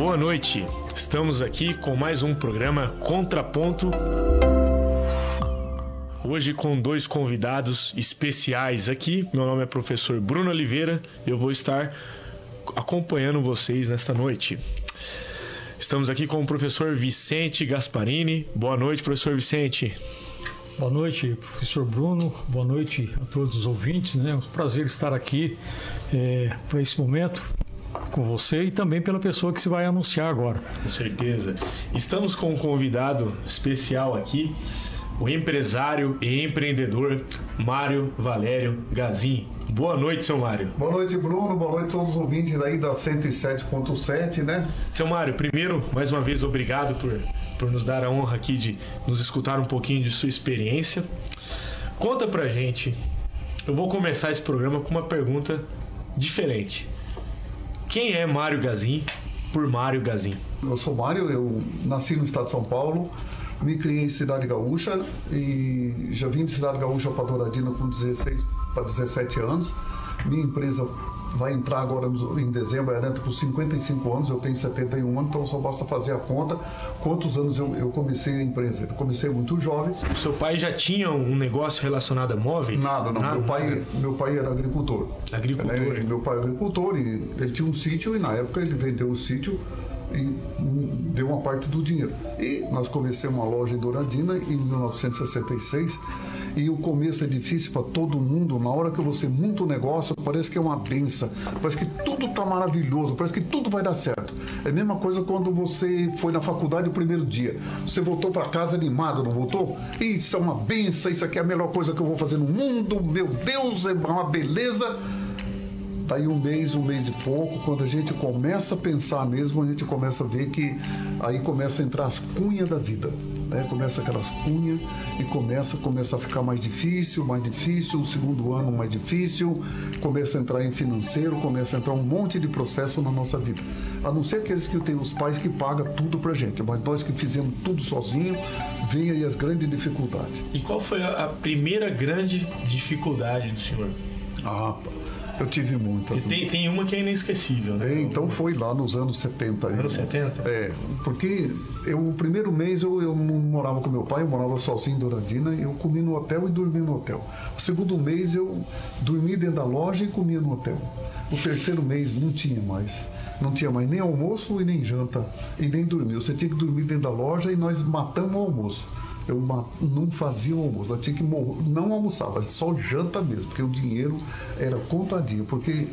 Boa noite. Estamos aqui com mais um programa Contraponto. Hoje com dois convidados especiais aqui. Meu nome é professor Bruno Oliveira. Eu vou estar acompanhando vocês nesta noite. Estamos aqui com o professor Vicente Gasparini. Boa noite, professor Vicente. Boa noite, professor Bruno. Boa noite a todos os ouvintes. Né? É um prazer estar aqui é, para esse momento com você e também pela pessoa que se vai anunciar agora. Com certeza. Estamos com um convidado especial aqui, o empresário e empreendedor Mário Valério Gazin. Boa noite, seu Mário. Boa noite, Bruno. Boa noite a todos os ouvintes aí da 107.7, né? Seu Mário, primeiro, mais uma vez, obrigado por, por nos dar a honra aqui de nos escutar um pouquinho de sua experiência. Conta pra gente. Eu vou começar esse programa com uma pergunta diferente. Quem é Mário Gazin por Mário Gazin? Eu sou Mário, eu nasci no estado de São Paulo, me criei em Cidade Gaúcha e já vim de Cidade Gaúcha para Douradina com 16 para 17 anos. Minha empresa vai entrar agora em dezembro, entra com 55 anos, eu tenho 71 anos, então só basta fazer a conta quantos anos eu, eu comecei a empresa. Eu comecei muito jovem. O seu pai já tinha um negócio relacionado a móveis? Nada, não. Nada, meu, pai, nada. meu pai era agricultor. Agricultor? Né? Meu pai era agricultor e ele tinha um sítio e na época ele vendeu o sítio e deu uma parte do dinheiro. E nós começamos uma loja em Douradina em 1966 e o começo é difícil para todo mundo. Na hora que você monta o um negócio, parece que é uma benção, parece que tudo está maravilhoso, parece que tudo vai dar certo. É a mesma coisa quando você foi na faculdade o primeiro dia. Você voltou para casa animado, não voltou? Isso é uma benção, isso aqui é a melhor coisa que eu vou fazer no mundo, meu Deus, é uma beleza. Daí um mês, um mês e pouco, quando a gente começa a pensar mesmo, a gente começa a ver que aí começa a entrar as cunhas da vida. Né? Começa aquelas cunhas e começa, começa a ficar mais difícil, mais difícil, o segundo ano mais difícil, começa a entrar em financeiro, começa a entrar um monte de processo na nossa vida. A não ser aqueles que têm os pais que pagam tudo pra gente, mas nós que fizemos tudo sozinho, vem aí as grandes dificuldades. E qual foi a primeira grande dificuldade do senhor? Ah, eu tive muitas. Tem, tem uma que é inesquecível, né? É, então foi lá nos anos 70. Anos 70? É, porque eu, o primeiro mês eu, eu não morava com meu pai, eu morava sozinho em Douradina, eu comi no hotel e dormi no hotel. O segundo mês eu dormi dentro da loja e comia no hotel. O terceiro mês não tinha mais. Não tinha mais nem almoço e nem janta, e nem dormir. Você tinha que dormir dentro da loja e nós matamos o almoço eu não fazia o almoço, tinha que não almoçava, só janta mesmo, porque o dinheiro era contadinho, porque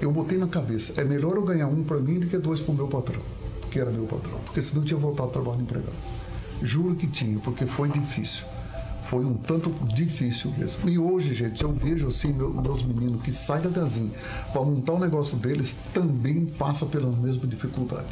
eu botei na cabeça, é melhor eu ganhar um para mim do que dois para o meu patrão, que era meu patrão, porque senão eu tinha voltado a trabalhar empregado. Juro que tinha, porque foi difícil. Foi um tanto difícil mesmo. E hoje, gente, eu vejo assim, meus meninos que saem da Gazinha para montar o um negócio deles também passa pela mesma dificuldade.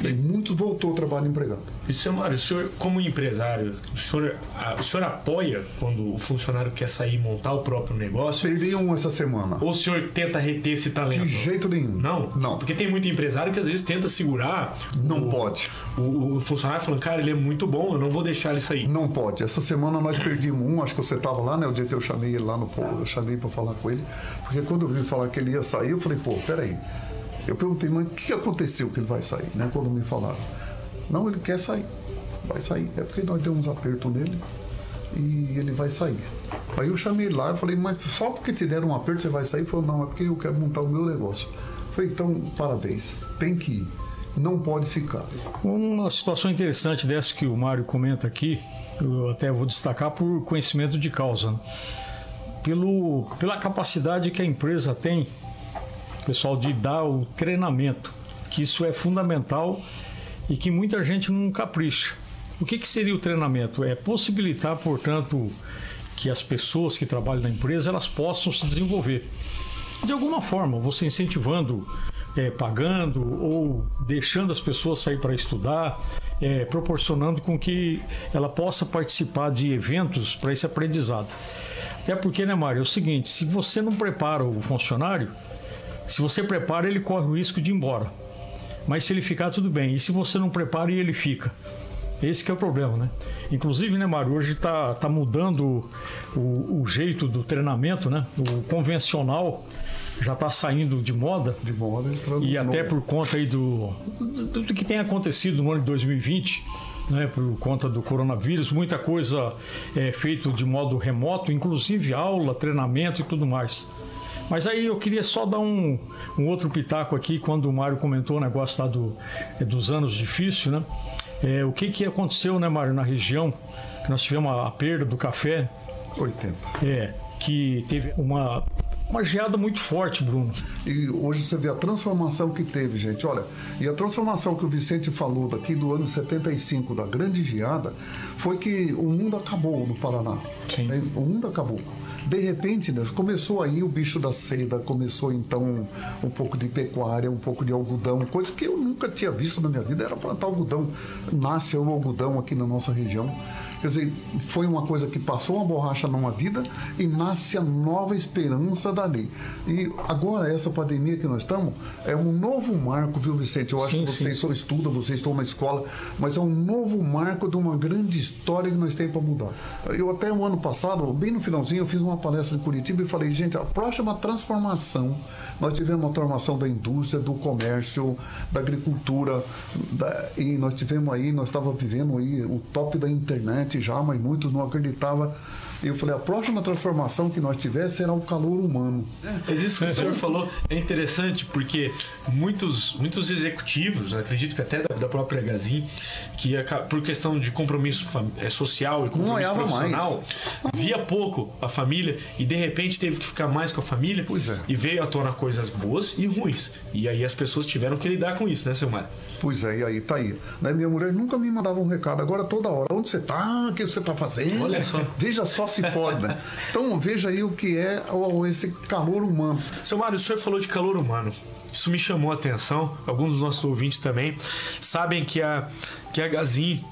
E muitos voltou ao trabalho empregado. E, Mário, o senhor, como empresário, o senhor, o senhor apoia quando o funcionário quer sair e montar o próprio negócio? Perdi um essa semana. Ou o senhor tenta reter esse talento? De jeito nenhum. Não? Não. Porque tem muito empresário que às vezes tenta segurar. Não o, pode. O, o, funcionário falando, cara, ele é muito bom, eu não vou deixar ele sair. Não pode. Essa semana nós perdimos um, acho que você estava lá, né? O dia que eu chamei ele lá no eu chamei para falar com ele. Porque quando eu vi falar que ele ia sair, eu falei, pô, peraí. Eu perguntei, mas o que aconteceu que ele vai sair, né? Quando me falaram. Não, ele quer sair. Vai sair. É porque nós demos aperto nele e ele vai sair. Aí eu chamei lá e falei, mas só porque te deram um aperto você vai sair? Ele falou, não, é porque eu quero montar o meu negócio. Eu falei, então, parabéns, tem que ir. Não pode ficar. Uma situação interessante dessa que o Mário comenta aqui, eu até vou destacar por conhecimento de causa. Né? Pelo, pela capacidade que a empresa tem, pessoal, de dar o treinamento, que isso é fundamental e que muita gente não capricha. O que, que seria o treinamento? É possibilitar, portanto, que as pessoas que trabalham na empresa elas possam se desenvolver. De alguma forma, você incentivando, é, pagando ou deixando as pessoas sair para estudar, é, proporcionando com que ela possa participar de eventos para esse aprendizado. Até porque, né, Mário, é o seguinte: se você não prepara o funcionário, se você prepara, ele corre o risco de ir embora. Mas se ele ficar, tudo bem. E se você não prepara e ele fica? Esse que é o problema, né? Inclusive, né, Mário, hoje está tá mudando o, o, jeito do treinamento, né? O convencional já está saindo de moda. De moda, entrando E até novo. por conta aí do, do, do que tem acontecido no ano de 2020, né, por conta do coronavírus, muita coisa é feito de modo remoto, inclusive aula, treinamento e tudo mais. Mas aí eu queria só dar um, um outro pitaco aqui, quando o Mário comentou o negócio lá do, é, dos anos difíceis, né? É, o que, que aconteceu, né, Mário, na região? Que nós tivemos a, a perda do café, 80. é, que teve uma, uma geada muito forte, Bruno. E hoje você vê a transformação que teve, gente. Olha, e a transformação que o Vicente falou daqui do ano 75, da grande geada, foi que o mundo acabou no Paraná. Sim. O mundo acabou. De repente, né, começou aí o bicho da seda, começou então um pouco de pecuária, um pouco de algodão, coisa que eu nunca tinha visto na minha vida, era plantar algodão. Nasce o algodão aqui na nossa região. Quer dizer, foi uma coisa que passou uma borracha numa vida e nasce a nova esperança dali. E agora, essa pandemia que nós estamos, é um novo marco, viu, Vicente? Eu acho Sim, que vocês só estudam, vocês estão na escola, mas é um novo marco de uma grande história que nós temos para mudar. Eu até o ano passado, bem no finalzinho, eu fiz uma palestra em Curitiba e falei, gente, a próxima transformação, nós tivemos uma transformação da indústria, do comércio, da agricultura, da- e nós tivemos aí, nós estávamos vivendo aí o top da internet já, mas muitos não acreditavam. E eu falei, a próxima transformação que nós tiver será o calor humano. Mas isso que o senhor falou é interessante porque muitos, muitos executivos, acredito que até da, da própria Gazin, que por questão de compromisso eh, social e compromisso profissional, via pouco a família e de repente teve que ficar mais com a família Pois é. e veio à tona coisas boas e ruins. E aí as pessoas tiveram que lidar com isso, né, seu Mário? Pois é, e aí, tá aí. Né, Minha mulher nunca me mandava um recado, agora toda hora. Onde você tá? O que você tá fazendo? Olha só. Veja só se pode, né? Então veja aí o que é esse calor humano. Seu Mário, o senhor falou de calor humano. Isso me chamou a atenção. Alguns dos nossos ouvintes também sabem que a, que a Gazin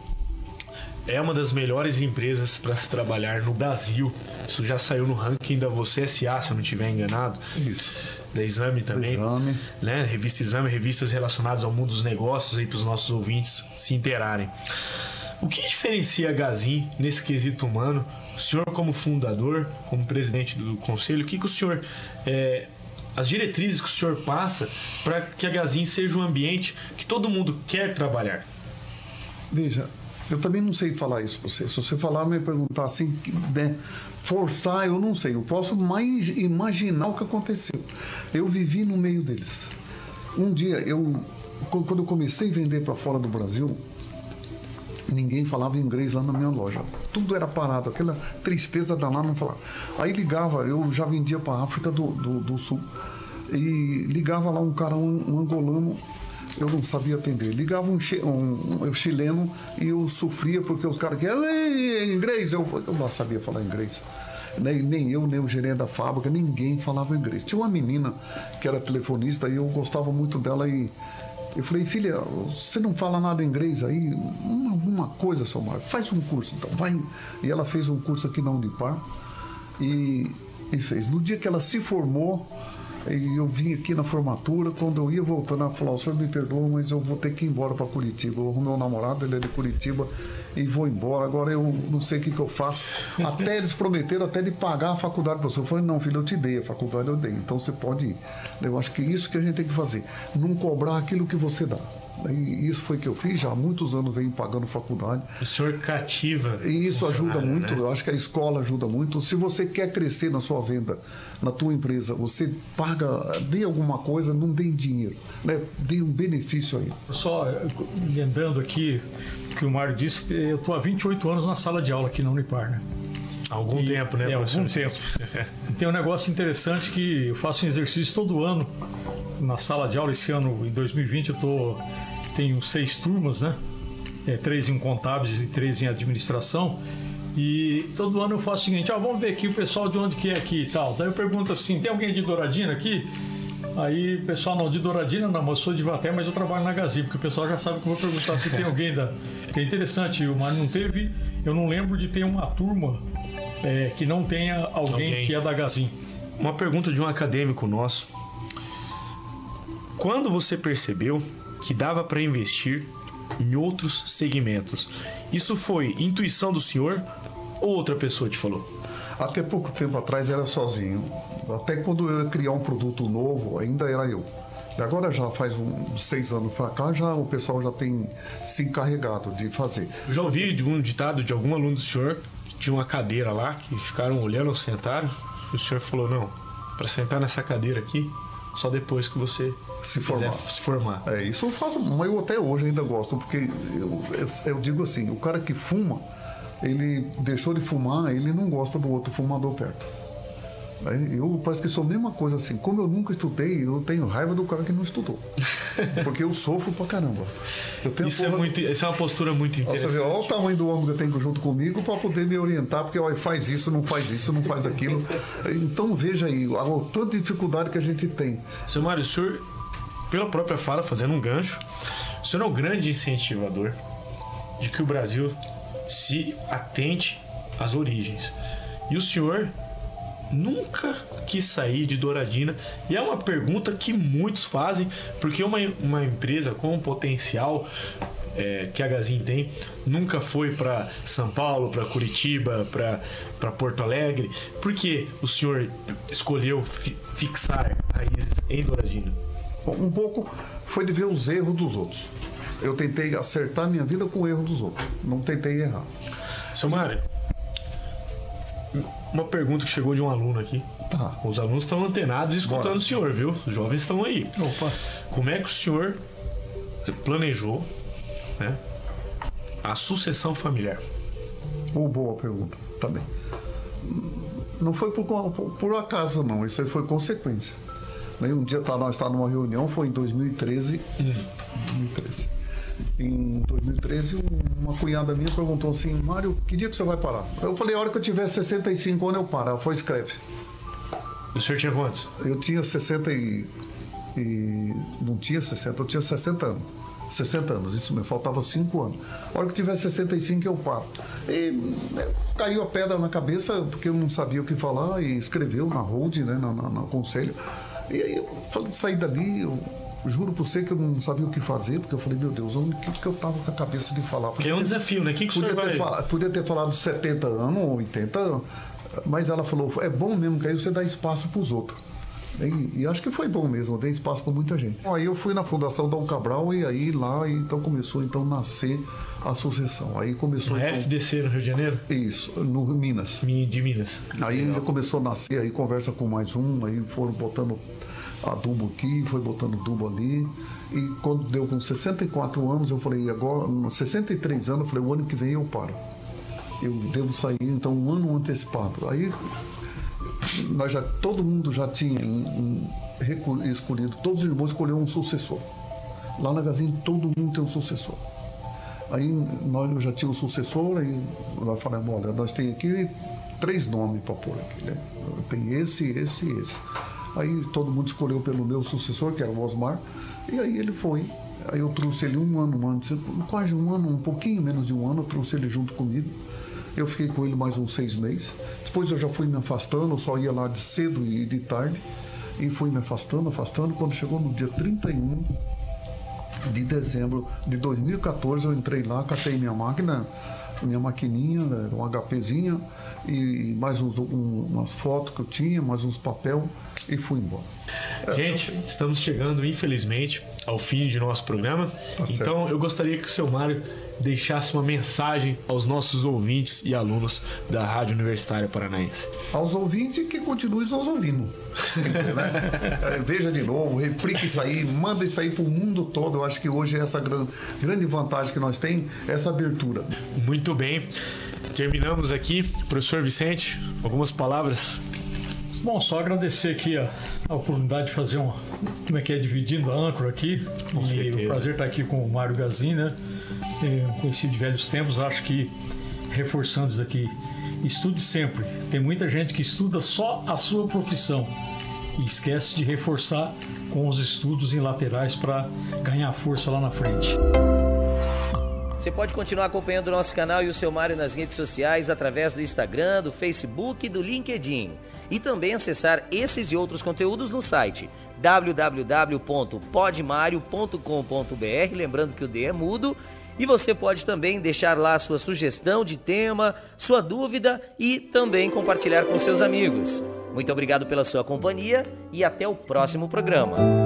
é uma das melhores empresas para se trabalhar no Brasil. Isso já saiu no ranking da Você SA, se eu não estiver enganado. Isso. Da Exame também. Exame. Né? Revista Exame, revistas relacionadas ao mundo dos negócios aí para os nossos ouvintes se interarem. O que diferencia a Gazin nesse quesito humano? O senhor, como fundador, como presidente do conselho, o que, que o senhor. é, as diretrizes que o senhor passa para que a Gazin seja um ambiente que todo mundo quer trabalhar? Veja, eu também não sei falar isso pra você. Se você falar, me perguntar assim, né, forçar, eu não sei. Eu posso mais imaginar o que aconteceu. Eu vivi no meio deles. Um dia, eu, quando eu comecei a vender para fora do Brasil, ninguém falava inglês lá na minha loja. Tudo era parado, aquela tristeza danada não falava. Aí ligava, eu já vendia para a África do, do, do Sul. E ligava lá um cara, um, um angolano, eu não sabia atender. Ligava um, um, um chileno e eu sofria porque os caras que "Ei, inglês, eu, eu não sabia falar inglês. Nem, nem eu, nem o gerente da fábrica, ninguém falava inglês. Tinha uma menina que era telefonista e eu gostava muito dela e eu falei, filha, você não fala nada inglês aí? Uma, uma coisa, só Mário, faz um curso então, vai. E ela fez um curso aqui na Unipar e, e fez. No dia que ela se formou, eu vim aqui na formatura, quando eu ia voltando, ela falou, o senhor me perdoa, mas eu vou ter que ir embora para Curitiba. Eu arrumei um namorado, ele é de Curitiba, e vou embora. Agora eu não sei o que, que eu faço. Até eles prometeram até de pagar a faculdade para você. Eu falei, não, filho, eu te dei, a faculdade eu dei. Então você pode ir. Eu acho que é isso que a gente tem que fazer. Não cobrar aquilo que você dá. E isso foi que eu fiz, já há muitos anos venho pagando faculdade. O senhor cativa. E isso ajuda funcionário, muito, né? eu acho que a escola ajuda muito. Se você quer crescer na sua venda, na tua empresa, você paga, dê alguma coisa, não dê dinheiro, né? dê um benefício aí. Só lembrando aqui que o Mário disse que eu estou há 28 anos na sala de aula aqui na Unipar, né? Algum E- tempo, né, é, algum tempo. E tem um negócio interessante que eu faço um exercício todo ano na sala de aula. Esse ano, em 2020, eu tô, tenho seis turmas, né? É, três em contábeis e três em administração. E todo ano eu faço o seguinte: ah, vamos ver aqui o pessoal de onde que é aqui e tal. Daí eu pergunto assim: tem alguém de Douradina aqui? Aí o pessoal, não, de Douradina não, mas eu sou de Vaté, mas eu trabalho na Gazi, porque o pessoal já sabe que eu vou perguntar se tem alguém da. Que é interessante, o Mário não teve, eu não lembro de ter uma turma é, que não tenha alguém, Alguém. que é da Gazin. Uma pergunta de um acadêmico nosso. Quando você percebeu que dava para investir em outros segmentos? Isso foi intuição do senhor ou outra pessoa te falou? Até pouco tempo atrás era sozinho. Até quando eu ia criar um produto novo, ainda era eu. Agora já faz uns seis anos para cá, já o pessoal já tem se encarregado de fazer. Eu já ouvi de um ditado de algum aluno do senhor tinha uma cadeira lá, que ficaram olhando, sentaram, e o senhor falou, não, para sentar nessa cadeira aqui, só depois que você se formar. se formar. É, isso eu faço, mas eu até hoje ainda gosto, porque eu, eu, eu digo assim, o cara que fuma, ele deixou de fumar, ele não gosta do outro fumador perto. Eu parece que sou a mesma coisa assim. Como eu nunca estudei, eu tenho raiva do cara que não estudou. Porque eu sofro pra caramba. isso, é porra... é muito, isso é uma postura muito interessante. Olha o tamanho do homem que eu tenho junto comigo para poder me orientar, porque olha, faz isso, não faz isso, não faz aquilo. Então veja aí, a tanta dificuldade que a gente tem. Seu Mário, o senhor, pela própria fala, fazendo um gancho, o senhor é um grande incentivador de que o Brasil se atente às origens. E o senhor nunca quis sair de Douradina? E é uma pergunta que muitos fazem, porque uma, uma empresa com o potencial é, que a Gazin tem nunca foi para São Paulo, para Curitiba, para Porto Alegre. Por que o senhor escolheu fi, fixar raízes em Douradina? Um pouco foi de ver os erros dos outros. Eu tentei acertar minha vida com o erro dos outros, não tentei errar. Seu Mário, uma pergunta que chegou de um aluno aqui. Tá. Os alunos estão antenados e escutando Bora. o senhor, viu? Os jovens estão aí. Opa. Como é que o senhor planejou né, a sucessão familiar? Oh, boa pergunta. Tá bem. Não foi por, por, acaso, não. Isso aí foi consequência. Um dia tá, nós estávamos numa reunião, foi em 2013. Hum. 2013 em 2013, uma cunhada minha perguntou assim: Mário, que dia que você vai parar? Eu falei: a hora que eu tiver 65 anos eu paro. Ela foi: escreve. O senhor tinha quantos? Eu tinha 60 e, e. Não tinha 60, eu tinha 60 anos. 60 anos, isso me faltava 5 anos. A hora que tiver 65 eu paro. E né, caiu a pedra na cabeça, porque eu não sabia o que falar, e escreveu na hold, né, na, na, na conselho. E aí eu falei, saí dali, eu juro por você que eu não sabia o que fazer, porque eu falei, meu Deus, o que, que eu tava com a cabeça de falar? Porque é um desafio, né? Quem que podia, ter falado, podia ter falado 70 anos ou 80, mas ela falou, é bom mesmo que aí você dá espaço para os outros. E, e, acho que foi bom mesmo, dei espaço para muita gente. Aí eu fui na Fundação Dom Cabral e aí lá então começou então a nascer a sucessão. Aí começou. No então, FDC no Rio de Janeiro? Isso, no Minas. De Minas. Aí ainda começou a nascer, aí conversa com mais um, aí foram botando adubo aqui, foi botando adubo ali. E quando deu com 64 anos, eu falei, agora, 63 anos, eu falei, o ano que vem eu paro. Eu devo sair, então, um ano antecipado. Aí, nós já, todo mundo já tinha escolhido, todos os irmãos escolheram um sucessor. Lá na Gazinha, todo mundo tem um sucessor. Aí, nós já tínhamos um sucessor, aí nós falamos, olha, nós temos aqui três nomes para pôr aqui, né? Tem esse, esse e esse. Aí todo mundo escolheu pelo meu sucessor, que era o Osmar, e aí ele foi. Aí eu trouxe ele um ano antes, quase um ano, um pouquinho menos de um ano, eu trouxe ele junto comigo. Eu fiquei com ele mais uns seis meses. Depois eu já fui me afastando, eu só ia lá de cedo e de tarde. E fui me afastando, afastando. Quando chegou no dia 31 de dezembro de 2014, eu entrei lá, catei minha máquina, minha maquininha, um HPzinha, e mais uns, um, umas fotos que eu tinha, mais uns papel e fui embora. Gente, estamos chegando, infelizmente, ao fim de nosso programa. Tá então, eu gostaria que o seu Mário deixasse uma mensagem aos nossos ouvintes e alunos da Rádio Universitária Paranaense. Aos ouvintes que continuem nos ouvindo. Sempre, né? é, veja de novo, replique isso aí, manda isso aí para o mundo todo. Eu acho que hoje é essa grande vantagem que nós temos, essa abertura. Muito bem. Terminamos aqui. Professor Vicente, algumas palavras Bom, só agradecer aqui a, a, oportunidade de fazer uma. Como é que é? Dividindo a âncora aqui. Com e certeza. o prazer estar aqui com o Mário Gazin, né? É, conhecido de velhos tempos, acho que reforçando isso aqui. Estude sempre. Tem muita gente que estuda só a sua profissão e esquece de reforçar com os estudos em laterais para ganhar força lá na frente. Você pode continuar acompanhando o nosso canal e o seu Mário nas redes sociais através do Instagram, do Facebook e do LinkedIn. E também acessar esses e outros conteúdos no site www.podmario.com.br, lembrando que o D é mudo, e você pode também deixar lá sua sugestão de tema, sua dúvida e também compartilhar com seus amigos. Muito obrigado pela sua companhia e até o próximo programa.